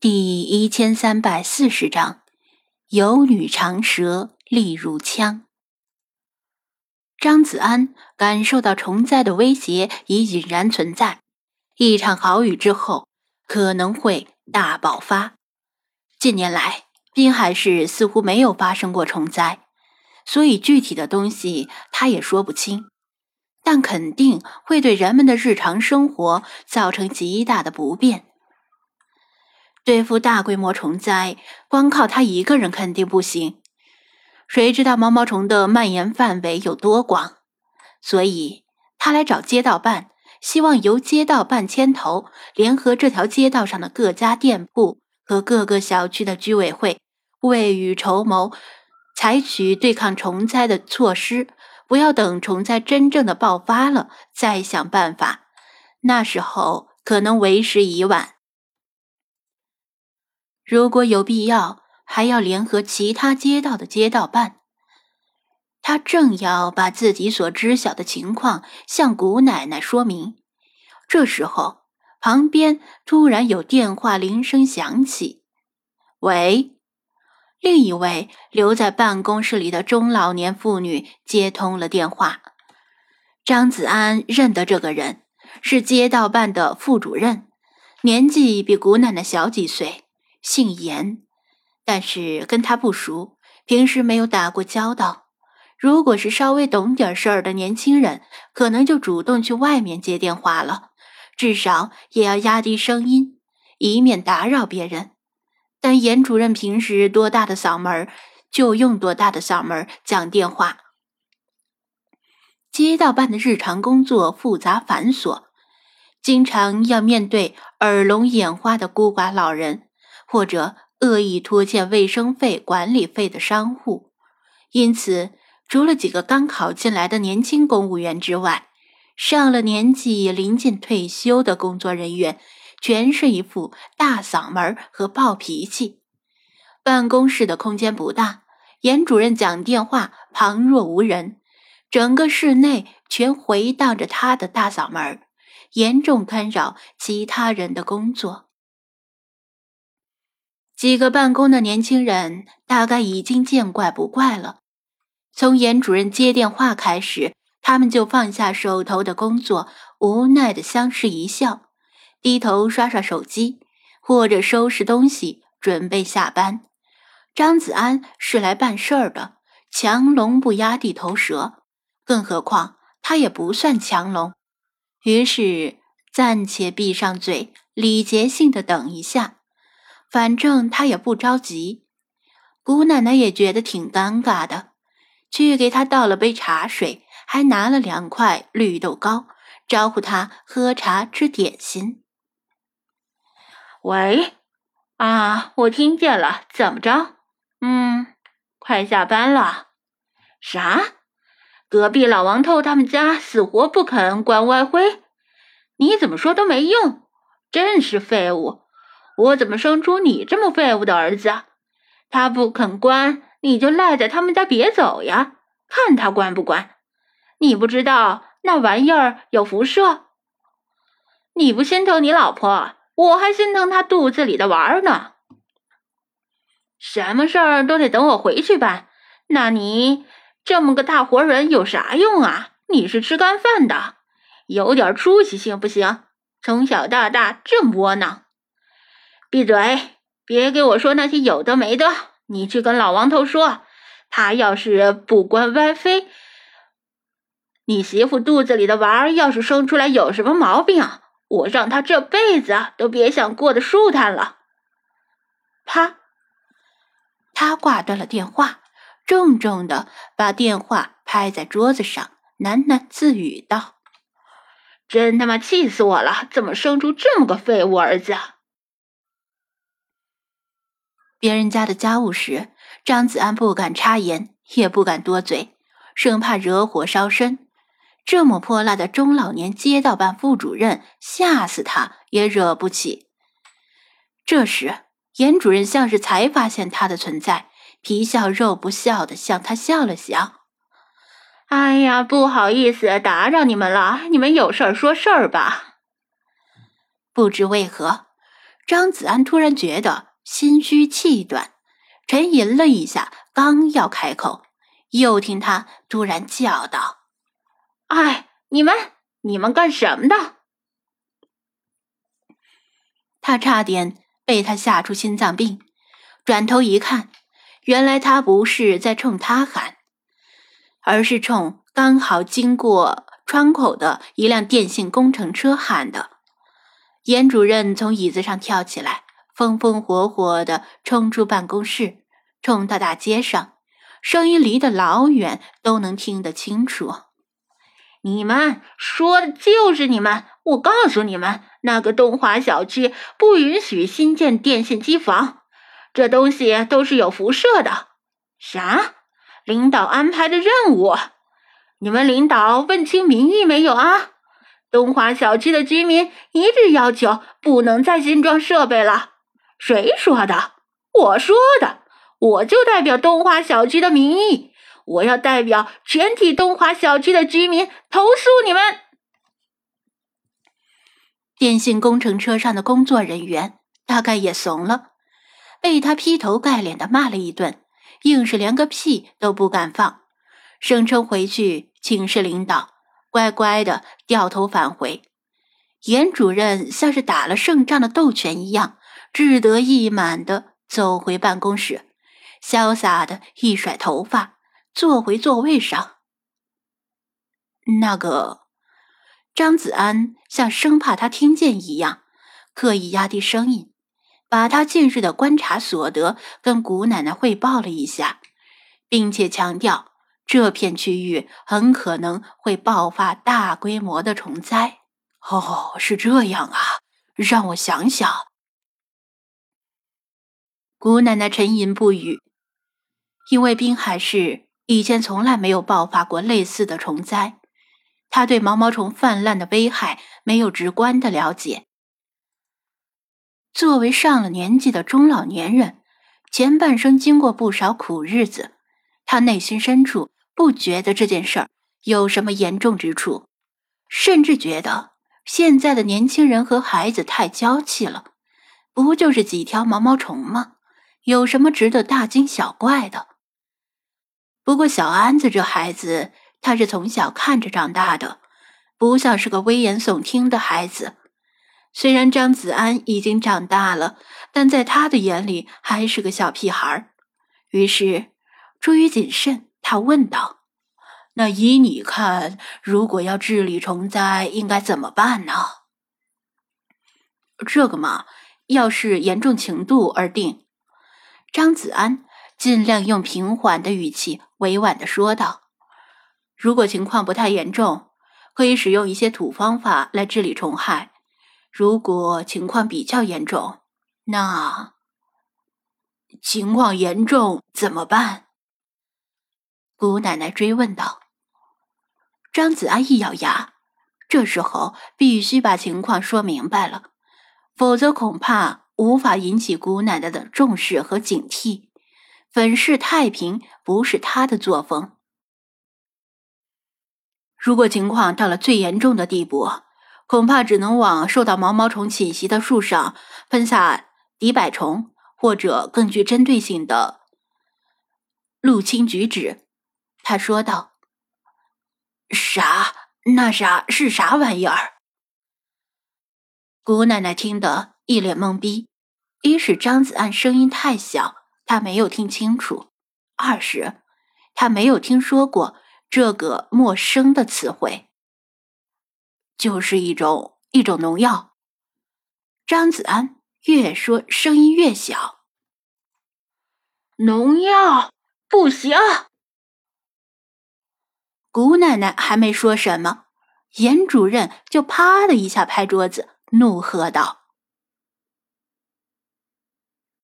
第一千三百四十章，有女长蛇利如枪。张子安感受到虫灾的威胁已隐然存在，一场好雨之后可能会大爆发。近年来，滨海市似乎没有发生过虫灾，所以具体的东西他也说不清，但肯定会对人们的日常生活造成极大的不便。对付大规模虫灾，光靠他一个人肯定不行。谁知道毛毛虫的蔓延范围有多广？所以他来找街道办，希望由街道办牵头，联合这条街道上的各家店铺和各个小区的居委会，未雨绸缪，采取对抗虫灾的措施。不要等虫灾真正的爆发了再想办法，那时候可能为时已晚。如果有必要，还要联合其他街道的街道办。他正要把自己所知晓的情况向古奶奶说明，这时候旁边突然有电话铃声响起。喂，另一位留在办公室里的中老年妇女接通了电话。张子安认得这个人，是街道办的副主任，年纪比古奶奶小几岁。姓严，但是跟他不熟，平时没有打过交道。如果是稍微懂点事儿的年轻人，可能就主动去外面接电话了，至少也要压低声音，以免打扰别人。但严主任平时多大的嗓门，就用多大的嗓门讲电话。街道办的日常工作复杂繁琐，经常要面对耳聋眼花的孤寡老人。或者恶意拖欠卫生费、管理费的商户，因此，除了几个刚考进来的年轻公务员之外，上了年纪、临近退休的工作人员，全是一副大嗓门和暴脾气。办公室的空间不大，严主任讲电话旁若无人，整个室内全回荡着他的大嗓门，严重干扰其他人的工作。几个办公的年轻人大概已经见怪不怪了。从严主任接电话开始，他们就放下手头的工作，无奈的相视一笑，低头刷刷手机，或者收拾东西准备下班。张子安是来办事儿的，强龙不压地头蛇，更何况他也不算强龙，于是暂且闭上嘴，礼节性的等一下。反正他也不着急，姑奶奶也觉得挺尴尬的，去给他倒了杯茶水，还拿了两块绿豆糕，招呼他喝茶吃点心。喂，啊，我听见了，怎么着？嗯，快下班了。啥？隔壁老王头他们家死活不肯关外汇？你怎么说都没用，真是废物。我怎么生出你这么废物的儿子？他不肯关，你就赖在他们家别走呀！看他关不关？你不知道那玩意儿有辐射？你不心疼你老婆，我还心疼他肚子里的娃儿呢。什么事儿都得等我回去办。那你这么个大活人有啥用啊？你是吃干饭的，有点出息行不行？从小到大这么窝囊。闭嘴！别给我说那些有的没的。你去跟老王头说，他要是不关 WiFi，你媳妇肚子里的娃儿要是生出来有什么毛病，我让他这辈子都别想过得舒坦了。啪！他挂断了电话，重重的把电话拍在桌子上，喃喃自语道：“真他妈气死我了！怎么生出这么个废物儿子？”别人家的家务事，张子安不敢插言，也不敢多嘴，生怕惹火烧身。这么泼辣的中老年街道办副主任，吓死他也惹不起。这时，严主任像是才发现他的存在，皮笑肉不笑的向他笑了笑：“哎呀，不好意思打扰你们了，你们有事儿说事儿吧。”不知为何。张子安突然觉得心虚气短，沉吟了一下，刚要开口，又听他突然叫道：“哎，你们，你们干什么的？”他差点被他吓出心脏病，转头一看，原来他不是在冲他喊，而是冲刚好经过窗口的一辆电信工程车喊的。严主任从椅子上跳起来，风风火火地冲出办公室，冲到大街上，声音离得老远，都能听得清楚。你们说的就是你们！我告诉你们，那个东华小区不允许新建电信机房，这东西都是有辐射的。啥？领导安排的任务？你们领导问清民意没有啊？东华小区的居民一致要求不能再新装设备了。谁说的？我说的。我就代表东华小区的民意，我要代表全体东华小区的居民投诉你们。电信工程车上的工作人员大概也怂了，被他劈头盖脸的骂了一顿，硬是连个屁都不敢放，声称回去请示领导。乖乖的掉头返回，严主任像是打了胜仗的斗犬一样，志得意满的走回办公室，潇洒的一甩头发，坐回座位上。那个张子安像生怕他听见一样，刻意压低声音，把他近日的观察所得跟谷奶奶汇报了一下，并且强调。这片区域很可能会爆发大规模的虫灾。哦，是这样啊，让我想想。姑奶奶沉吟不语，因为滨海市以前从来没有爆发过类似的虫灾，她对毛毛虫泛滥的危害没有直观的了解。作为上了年纪的中老年人，前半生经过不少苦日子，她内心深处。不觉得这件事儿有什么严重之处，甚至觉得现在的年轻人和孩子太娇气了。不就是几条毛毛虫吗？有什么值得大惊小怪的？不过小安子这孩子，他是从小看着长大的，不像是个危言耸听的孩子。虽然张子安已经长大了，但在他的眼里还是个小屁孩儿。于是，出于谨慎。他问道：“那依你看，如果要治理虫灾，应该怎么办呢？”这个嘛，要视严重程度而定。张子安尽量用平缓的语气，委婉的说道：“如果情况不太严重，可以使用一些土方法来治理虫害；如果情况比较严重，那情况严重怎么办？”姑奶奶追问道：“张子安一咬牙，这时候必须把情况说明白了，否则恐怕无法引起姑奶奶的重视和警惕。粉饰太平不是他的作风。如果情况到了最严重的地步，恐怕只能往受到毛毛虫侵袭的树上喷洒敌百虫，或者更具针对性的入侵举止。”他说道：“啥？那啥是啥玩意儿？”姑奶奶听得一脸懵逼。一是张子安声音太小，他没有听清楚；二是他没有听说过这个陌生的词汇，就是一种一种农药。张子安越说声音越小：“农药不行。”姑奶奶还没说什么，严主任就啪的一下拍桌子，怒喝道：“